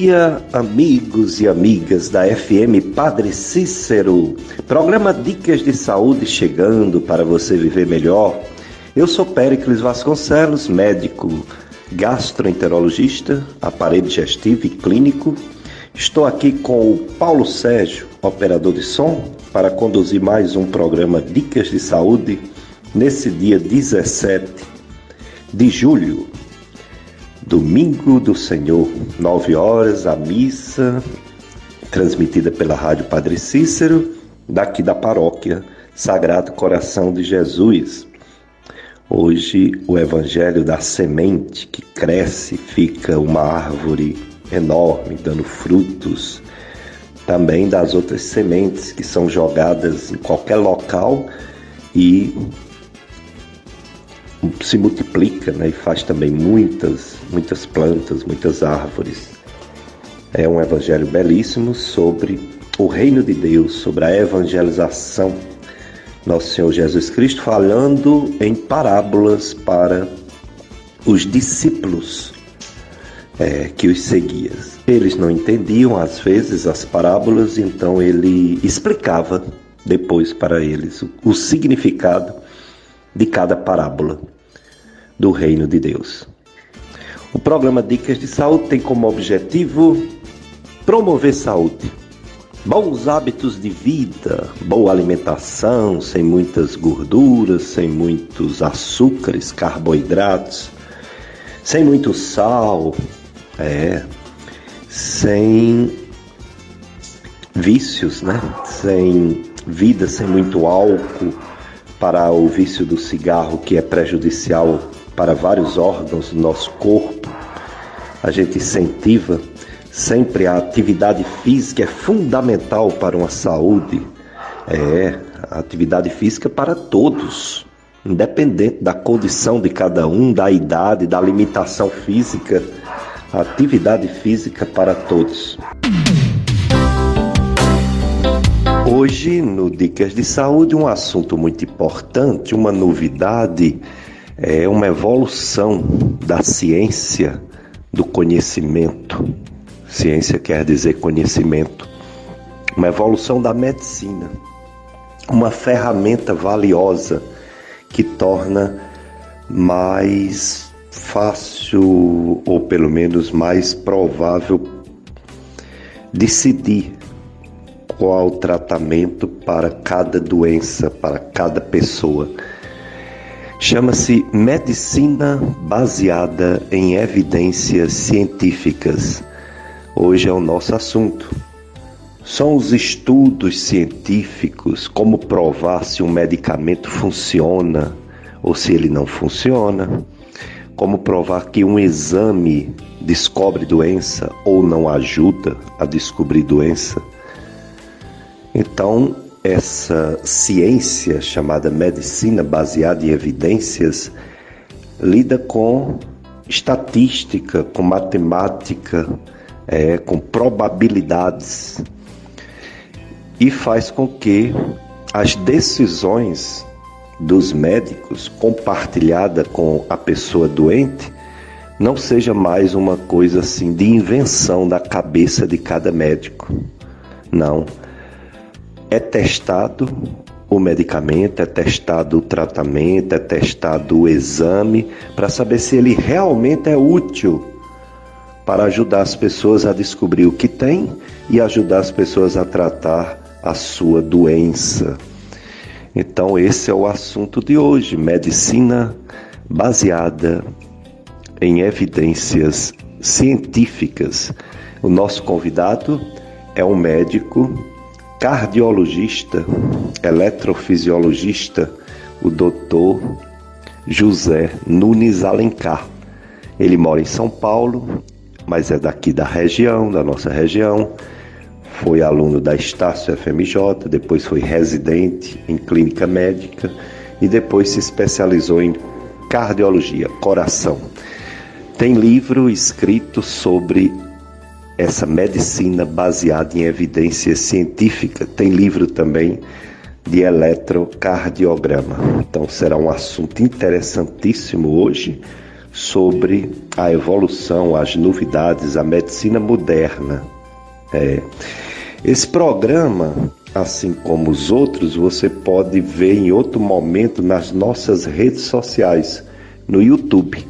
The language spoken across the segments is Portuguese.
dia, amigos e amigas da FM Padre Cícero. Programa Dicas de Saúde chegando para você viver melhor. Eu sou Péricles Vasconcelos, médico gastroenterologista, aparelho digestivo e clínico. Estou aqui com o Paulo Sérgio, operador de som, para conduzir mais um programa Dicas de Saúde nesse dia 17 de julho Domingo do Senhor, nove horas, a missa transmitida pela Rádio Padre Cícero, daqui da paróquia Sagrado Coração de Jesus. Hoje, o Evangelho da semente que cresce, fica uma árvore enorme, dando frutos. Também das outras sementes que são jogadas em qualquer local e se multiplica né, e faz também muitas, muitas plantas, muitas árvores. É um evangelho belíssimo sobre o reino de Deus, sobre a evangelização. Nosso Senhor Jesus Cristo falando em parábolas para os discípulos é, que os seguiam. Eles não entendiam às vezes as parábolas, então ele explicava depois para eles o, o significado de cada parábola do reino de Deus. O programa Dicas de Saúde tem como objetivo promover saúde, bons hábitos de vida, boa alimentação, sem muitas gorduras, sem muitos açúcares, carboidratos, sem muito sal, é, sem vícios, né? Sem vida, sem muito álcool, para o vício do cigarro que é prejudicial para vários órgãos do nosso corpo. A gente incentiva sempre a atividade física é fundamental para uma saúde. É, atividade física para todos, independente da condição de cada um, da idade, da limitação física. Atividade física para todos. Hoje, no Dicas de Saúde, um assunto muito importante, uma novidade, é uma evolução da ciência do conhecimento. Ciência quer dizer conhecimento. Uma evolução da medicina. Uma ferramenta valiosa que torna mais fácil, ou pelo menos mais provável, decidir qual tratamento para cada doença, para cada pessoa. Chama-se medicina baseada em evidências científicas. Hoje é o nosso assunto. São os estudos científicos como provar se um medicamento funciona ou se ele não funciona, como provar que um exame descobre doença ou não ajuda a descobrir doença então, essa ciência chamada medicina baseada em evidências lida com estatística, com matemática, é, com probabilidades e faz com que as decisões dos médicos compartilhada com a pessoa doente não seja mais uma coisa assim de invenção da cabeça de cada médico. Não é testado o medicamento, é testado o tratamento, é testado o exame para saber se ele realmente é útil para ajudar as pessoas a descobrir o que tem e ajudar as pessoas a tratar a sua doença. Então, esse é o assunto de hoje: medicina baseada em evidências científicas. O nosso convidado é um médico cardiologista, eletrofisiologista, o doutor José Nunes Alencar. Ele mora em São Paulo, mas é daqui da região, da nossa região. Foi aluno da Estácio FMJ, depois foi residente em clínica médica e depois se especializou em cardiologia, coração. Tem livro escrito sobre essa medicina baseada em evidência científica. Tem livro também de eletrocardiograma. Então será um assunto interessantíssimo hoje sobre a evolução, as novidades, a medicina moderna. É. Esse programa, assim como os outros, você pode ver em outro momento nas nossas redes sociais, no YouTube.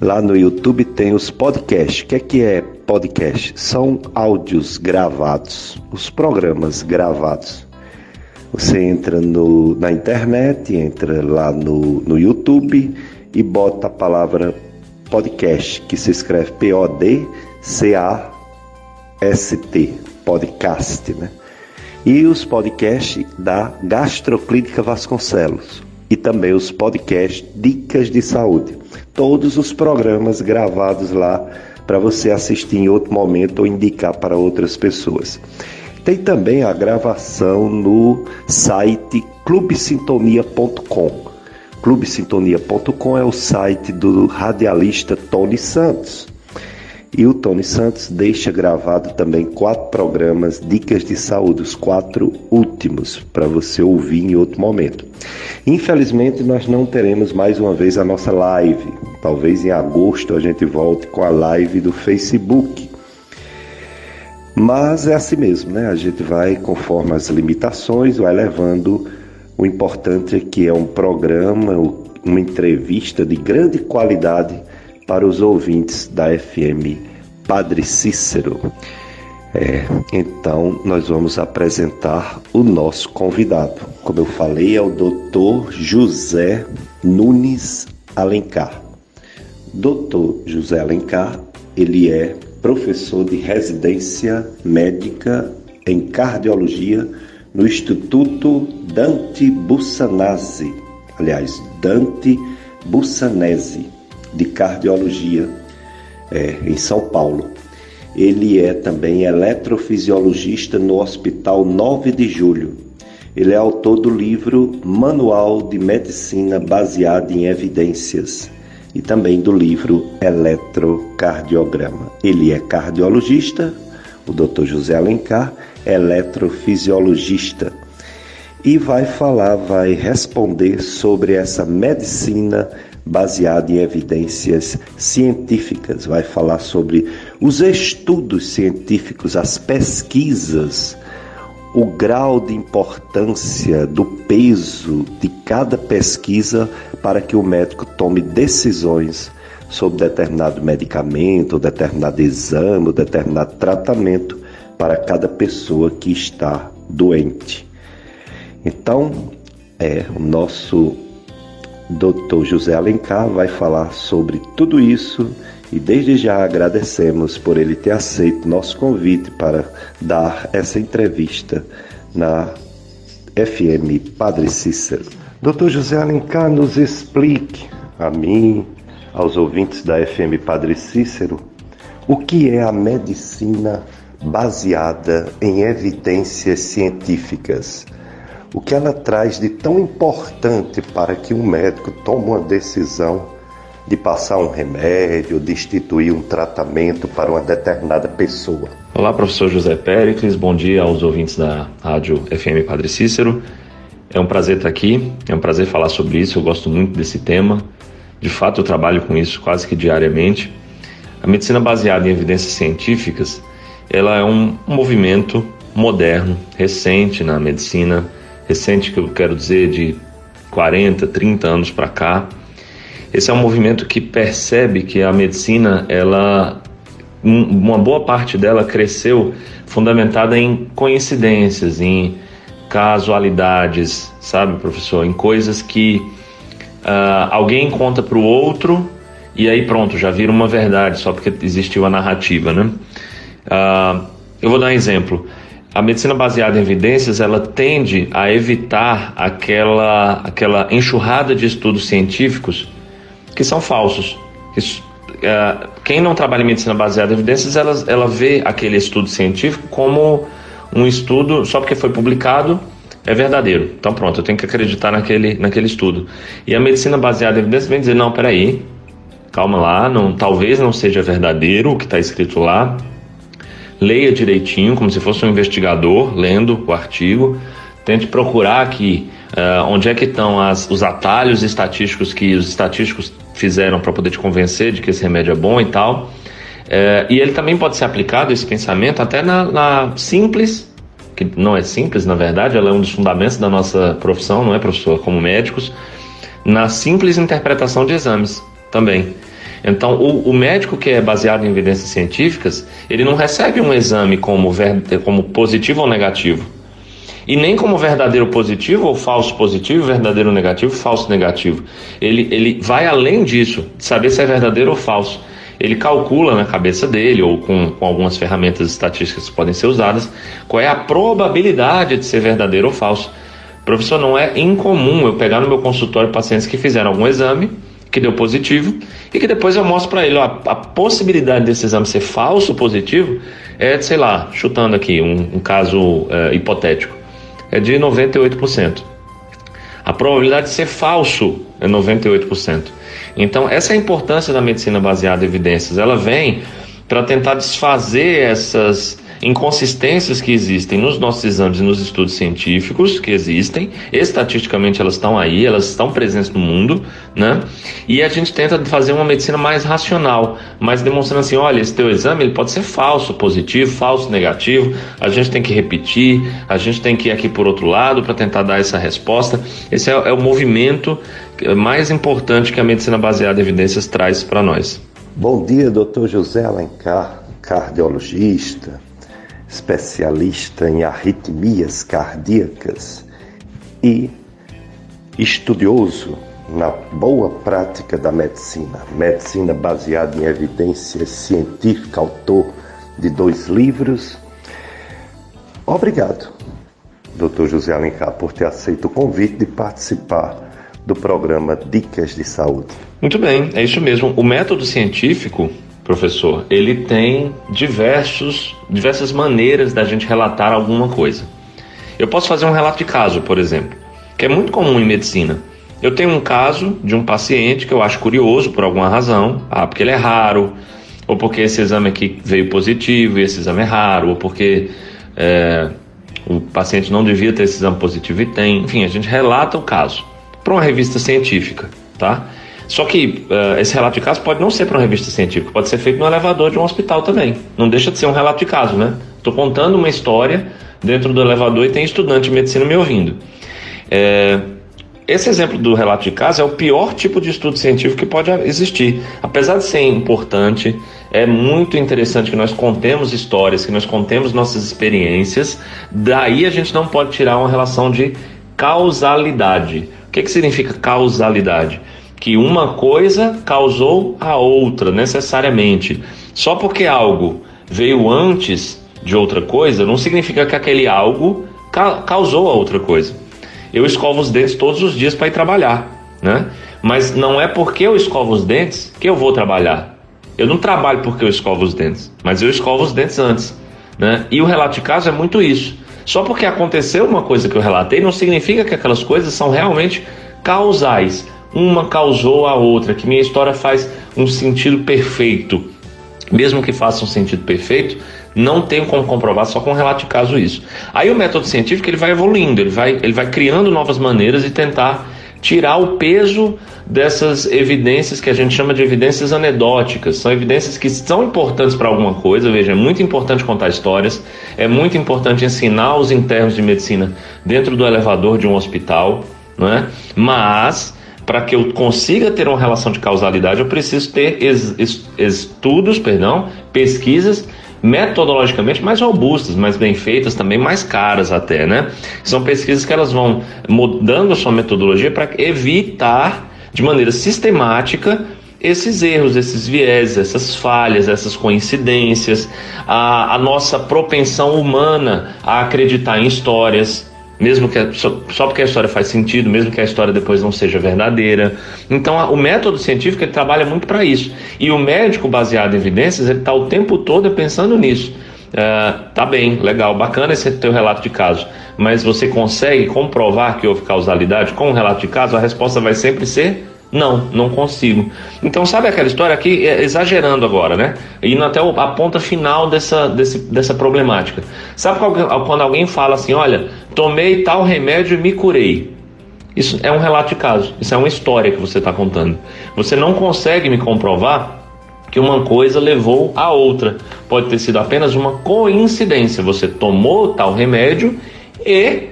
Lá no YouTube tem os podcasts. O que é que é podcast? São áudios gravados, os programas gravados. Você entra no, na internet, entra lá no, no YouTube e bota a palavra podcast, que se escreve P-O-D-C-A-S-T, podcast, né? E os podcasts da Gastroclínica Vasconcelos e também os podcasts Dicas de Saúde. Todos os programas gravados lá para você assistir em outro momento ou indicar para outras pessoas. Tem também a gravação no site clubesintonia.com. Clubesintonia.com é o site do radialista Tony Santos. E o Tony Santos deixa gravado também quatro programas Dicas de Saúde, os quatro últimos, para você ouvir em outro momento. Infelizmente, nós não teremos mais uma vez a nossa live. Talvez em agosto a gente volte com a live do Facebook. Mas é assim mesmo, né? A gente vai, conforme as limitações, vai levando. O importante é que é um programa, uma entrevista de grande qualidade para os ouvintes da FM Padre Cícero. É, então, nós vamos apresentar o nosso convidado. Como eu falei, é o Dr. José Nunes Alencar. Dr. José Alencar, ele é professor de residência médica em cardiologia no Instituto Dante Bussanese, aliás, Dante Bussanese, de cardiologia é, em São Paulo. Ele é também eletrofisiologista no Hospital 9 de Julho. Ele é autor do livro Manual de Medicina Baseado em Evidências e também do livro Eletrocardiograma. Ele é cardiologista, o Dr. José Alencar, eletrofisiologista, e vai falar, vai responder sobre essa medicina baseado em evidências científicas, vai falar sobre os estudos científicos, as pesquisas, o grau de importância do peso de cada pesquisa para que o médico tome decisões sobre determinado medicamento, determinado exame, determinado tratamento para cada pessoa que está doente. Então, é o nosso Dr. José Alencar vai falar sobre tudo isso e desde já agradecemos por ele ter aceito nosso convite para dar essa entrevista na FM Padre Cícero. Dr. José Alencar, nos explique a mim, aos ouvintes da FM Padre Cícero, o que é a medicina baseada em evidências científicas o que ela traz de tão importante para que um médico tome uma decisão de passar um remédio, de instituir um tratamento para uma determinada pessoa. Olá, professor José Péricles, bom dia aos ouvintes da Rádio FM Padre Cícero. É um prazer estar aqui, é um prazer falar sobre isso, eu gosto muito desse tema. De fato, eu trabalho com isso quase que diariamente. A medicina baseada em evidências científicas, ela é um movimento moderno, recente na medicina, recente que eu quero dizer de 40, 30 anos para cá. Esse é um movimento que percebe que a medicina, ela uma boa parte dela cresceu fundamentada em coincidências, em casualidades, sabe, professor? Em coisas que uh, alguém conta para o outro e aí pronto, já vira uma verdade só porque existiu a narrativa, né? Uh, eu vou dar um exemplo a medicina baseada em evidências ela tende a evitar aquela, aquela enxurrada de estudos científicos que são falsos. É, quem não trabalha em medicina baseada em evidências, ela, ela vê aquele estudo científico como um estudo, só porque foi publicado, é verdadeiro. Então pronto, eu tenho que acreditar naquele, naquele estudo. E a medicina baseada em evidências vem dizer, não, peraí, calma lá, não, talvez não seja verdadeiro o que está escrito lá, leia direitinho, como se fosse um investigador lendo o artigo, tente procurar que Uh, onde é que estão as, os atalhos estatísticos que os estatísticos fizeram para poder te convencer de que esse remédio é bom e tal. Uh, e ele também pode ser aplicado, esse pensamento, até na, na, simples, que não é simples, na verdade, ela é um dos fundamentos da nossa profissão, não é, professor? Como médicos, na simples interpretação de exames também. Então, o, o, médico que é baseado em evidências científicas, ele não recebe um exame como, ver, como positivo ou negativo e nem como verdadeiro positivo ou falso positivo, verdadeiro negativo, falso negativo. Ele, ele vai além disso, de saber se é verdadeiro ou falso. Ele calcula na cabeça dele, ou com, com algumas ferramentas estatísticas que podem ser usadas, qual é a probabilidade de ser verdadeiro ou falso. Professor, não é incomum eu pegar no meu consultório pacientes que fizeram algum exame, que deu positivo, e que depois eu mostro para ele ó, a, possibilidade desse exame ser falso positivo é, sei lá, chutando aqui um, um caso é, hipotético é de 98%. A probabilidade de ser falso é 98%. Então, essa é a importância da medicina baseada em evidências. Ela vem para tentar desfazer essas inconsistências que existem nos nossos exames e nos estudos científicos que existem, estatisticamente elas estão aí, elas estão presentes no mundo, né? E a gente tenta fazer uma medicina mais racional, mais demonstrando assim, olha, esse teu exame ele pode ser falso, positivo, falso, negativo, a gente tem que repetir, a gente tem que ir aqui por outro lado para tentar dar essa resposta. Esse é, é o movimento mais importante que a medicina baseada em evidências traz para nós. Bom dia, doutor José Alencar, cardiologista, especialista em arritmias cardíacas e estudioso na boa prática da medicina, medicina baseada em evidências científicas, autor de dois livros. Obrigado, Dr. José Alencar, por ter aceito o convite de participar do programa Dicas de Saúde. Muito bem, é isso mesmo. O método científico professor, ele tem diversos, diversas maneiras da gente relatar alguma coisa. Eu posso fazer um relato de caso, por exemplo, que é muito comum em medicina. Eu tenho um caso de um paciente que eu acho curioso por alguma razão, ah, porque ele é raro, ou porque esse exame aqui veio positivo e esse exame é raro, ou porque é, o paciente não devia ter esse exame positivo e tem. Enfim, a gente relata o caso para uma revista científica, tá? Só que uh, esse relato de caso pode não ser para uma revista científica, pode ser feito no elevador de um hospital também. Não deixa de ser um relato de caso, né? Estou contando uma história dentro do elevador e tem estudante de medicina me ouvindo. É, esse exemplo do relato de caso é o pior tipo de estudo científico que pode existir. Apesar de ser importante, é muito interessante que nós contemos histórias, que nós contemos nossas experiências. Daí a gente não pode tirar uma relação de causalidade. O que, que significa causalidade? Que uma coisa causou a outra necessariamente. Só porque algo veio antes de outra coisa, não significa que aquele algo ca causou a outra coisa. Eu escovo os dentes todos os dias para ir trabalhar, né? Mas não é porque eu escovo os dentes que eu vou trabalhar. Eu não trabalho porque eu escovo os dentes, mas eu escovo os dentes antes, né? E o relato de caso é muito isso. Só porque aconteceu uma coisa que eu relatei não significa que aquelas coisas são realmente causais uma causou a outra, que minha história faz um sentido perfeito. Mesmo que faça um sentido perfeito, não tenho como comprovar só com relato de caso isso. Aí o método científico ele vai evoluindo, ele vai, ele vai criando novas maneiras de tentar tirar o peso dessas evidências que a gente chama de evidências anedóticas. São evidências que são importantes para alguma coisa. Veja, é muito importante contar histórias, é muito importante ensinar os internos de medicina dentro do elevador de um hospital, não é? Mas para que eu consiga ter uma relação de causalidade, eu preciso ter es, es, estudos, perdão, pesquisas metodologicamente mais robustas, mais bem feitas, também mais caras até, né? São pesquisas que elas vão mudando a sua metodologia para evitar de maneira sistemática esses erros, esses viés, essas falhas, essas coincidências, a, a nossa propensão humana a acreditar em histórias, mesmo que só, só, porque a história faz sentido, mesmo que a história depois não seja verdadeira. Então, a, o método científico ele trabalha muito para isso. E o médico baseado em evidências ele está o tempo todo pensando nisso. Uh, tá bem, legal, bacana esse teu relato de caso, mas você consegue comprovar que houve causalidade com o relato de caso? A resposta vai sempre ser não, não consigo. Então, sabe aquela história aqui, é, exagerando agora, né? Indo até a ponta final dessa, desse, dessa problemática. Sabe quando alguém fala assim: olha, tomei tal remédio e me curei? Isso é um relato de caso, isso é uma história que você está contando. Você não consegue me comprovar que uma coisa levou a outra. Pode ter sido apenas uma coincidência. Você tomou tal remédio e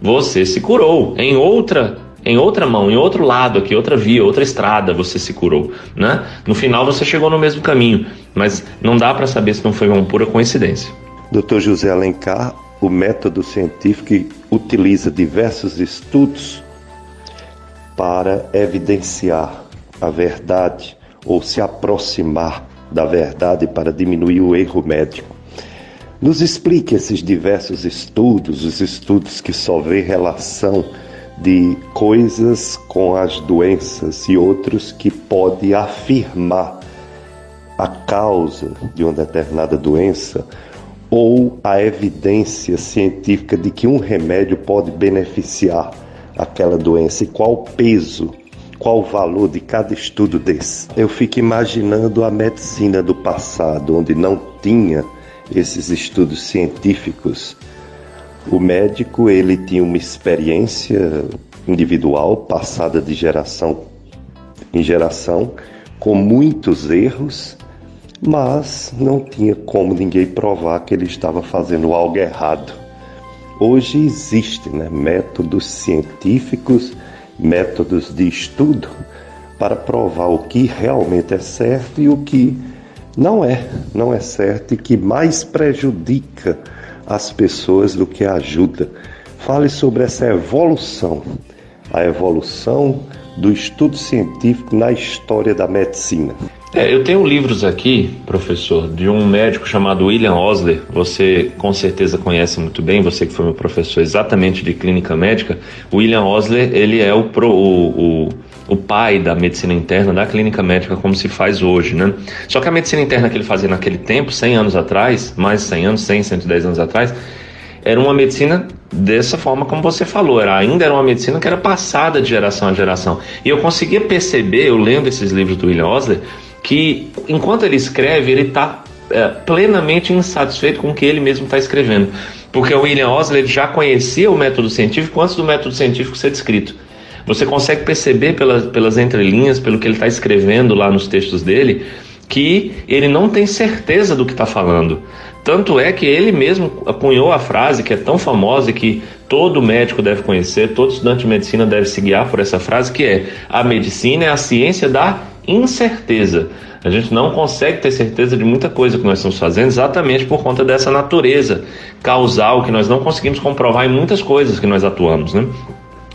você se curou. Em outra em outra mão, em outro lado aqui, outra via, outra estrada, você se curou, né? No final você chegou no mesmo caminho, mas não dá para saber se não foi uma pura coincidência. Dr. José Alencar, o método científico utiliza diversos estudos para evidenciar a verdade ou se aproximar da verdade para diminuir o erro médico. Nos explique esses diversos estudos, os estudos que só vê relação de coisas com as doenças e outros que pode afirmar a causa de uma determinada doença ou a evidência científica de que um remédio pode beneficiar aquela doença e qual o peso, qual o valor de cada estudo desse. Eu fico imaginando a medicina do passado, onde não tinha esses estudos científicos o médico ele tinha uma experiência individual passada de geração em geração com muitos erros, mas não tinha como ninguém provar que ele estava fazendo algo errado. Hoje existem né, métodos científicos, métodos de estudo para provar o que realmente é certo e o que não é, não é certo e que mais prejudica as pessoas do que ajuda. Fale sobre essa evolução, a evolução do estudo científico na história da medicina. É, eu tenho livros aqui, professor, de um médico chamado William Osler. Você com certeza conhece muito bem, você que foi meu professor exatamente de clínica médica. William Osler, ele é o, pro, o, o, o pai da medicina interna da clínica médica como se faz hoje, né? Só que a medicina interna que ele fazia naquele tempo, 100 anos atrás, mais de 100 anos, 100, 110 anos atrás, era uma medicina dessa forma como você falou, era, ainda era uma medicina que era passada de geração a geração. E eu conseguia perceber, eu lendo esses livros do William Osler, que enquanto ele escreve, ele está é, plenamente insatisfeito com o que ele mesmo está escrevendo. Porque o William Osler já conhecia o método científico antes do método científico ser descrito. Você consegue perceber pelas, pelas entrelinhas, pelo que ele está escrevendo lá nos textos dele, que ele não tem certeza do que está falando. Tanto é que ele mesmo cunhou a frase que é tão famosa e que todo médico deve conhecer, todo estudante de medicina deve se guiar por essa frase, que é: a medicina é a ciência da incerteza. A gente não consegue ter certeza de muita coisa que nós estamos fazendo exatamente por conta dessa natureza causal que nós não conseguimos comprovar em muitas coisas que nós atuamos, né?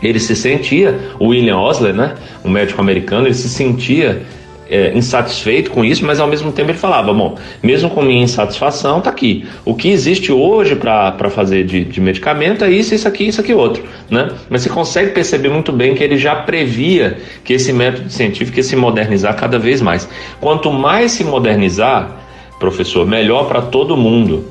Ele se sentia, o William Osler, né, um médico americano, ele se sentia é, insatisfeito com isso, mas ao mesmo tempo ele falava: bom, mesmo com minha insatisfação, tá aqui. O que existe hoje para fazer de, de medicamento é isso, isso aqui, isso aqui, outro. Né? Mas você consegue perceber muito bem que ele já previa que esse método científico ia se modernizar cada vez mais. Quanto mais se modernizar, professor, melhor para todo mundo.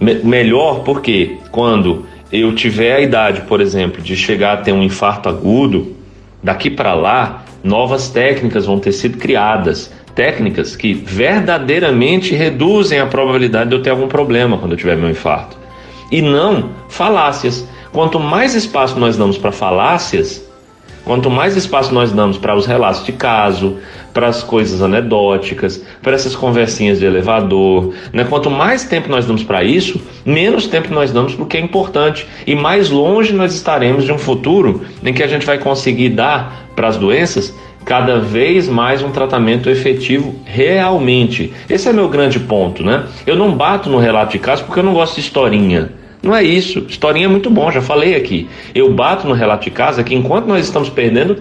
Me melhor porque quando eu tiver a idade, por exemplo, de chegar a ter um infarto agudo, daqui para lá novas técnicas vão ter sido criadas, técnicas que verdadeiramente reduzem a probabilidade de eu ter algum problema quando eu tiver meu infarto. E não falácias. Quanto mais espaço nós damos para falácias, quanto mais espaço nós damos para os relatos de caso, para as coisas anedóticas, para essas conversinhas de elevador, né? quanto mais tempo nós damos para isso, menos tempo nós damos para o que é importante e mais longe nós estaremos de um futuro em que a gente vai conseguir dar para as doenças, cada vez mais um tratamento efetivo realmente. Esse é meu grande ponto, né? Eu não bato no relato de caso porque eu não gosto de historinha. Não é isso. Historinha é muito bom, já falei aqui. Eu bato no relato de casa que enquanto nós estamos perdendo